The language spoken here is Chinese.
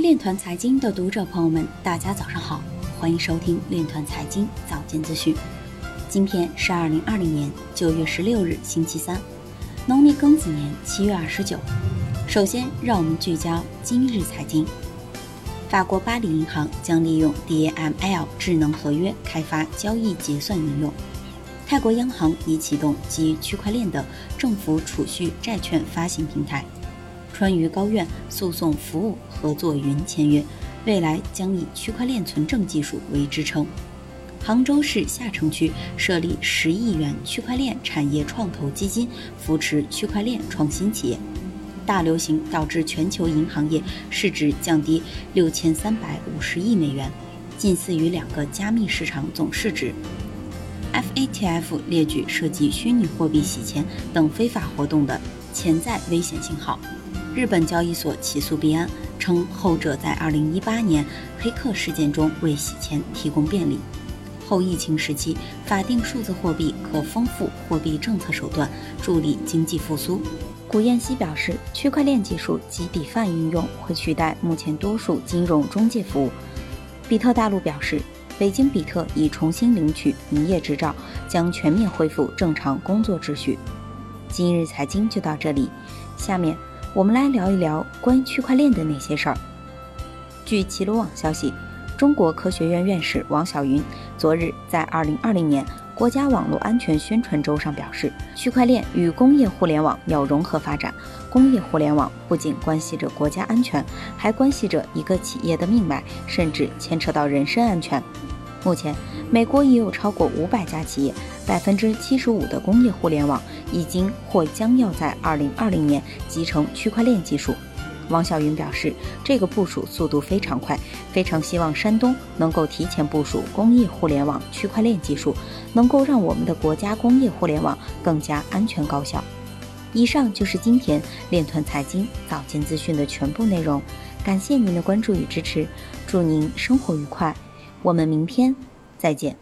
链团财经的读者朋友们，大家早上好，欢迎收听链团财经早间资讯。今天是二零二零年九月十六日，星期三，农历庚子年七月二十九。首先，让我们聚焦今日财经。法国巴黎银行将利用 DAML 智能合约开发交易结算应用。泰国央行已启动基于区块链的政府储蓄债券发行平台。川渝高院诉讼服务合作云签约，未来将以区块链存证技术为支撑。杭州市下城区设立十亿元区块链产业创投基金，扶持区块链创新企业。大流行导致全球银行业市值降低六千三百五十亿美元，近似于两个加密市场总市值。FATF 列举涉及虚拟货币洗钱等非法活动的潜在危险信号。日本交易所起诉币安，称后者在2018年黑客事件中为洗钱提供便利。后疫情时期，法定数字货币可丰富货币政策手段，助力经济复苏。古彦希表示，区块链技术及 DeFi 应用会取代目前多数金融中介服务。比特大陆表示，北京比特已重新领取营业执照，将全面恢复正常工作秩序。今日财经就到这里，下面。我们来聊一聊关于区块链的那些事儿。据齐鲁网消息，中国科学院院士王晓云昨日在二零二零年国家网络安全宣传周上表示，区块链与工业互联网要融合发展。工业互联网不仅关系着国家安全，还关系着一个企业的命脉，甚至牵扯到人身安全。目前，美国已有超过五百家企业，百分之七十五的工业互联网已经或将要在二零二零年集成区块链技术。王晓云表示，这个部署速度非常快，非常希望山东能够提前部署工业互联网区块链技术，能够让我们的国家工业互联网更加安全高效。以上就是今天链团财经早间资讯的全部内容，感谢您的关注与支持，祝您生活愉快。我们明天再见。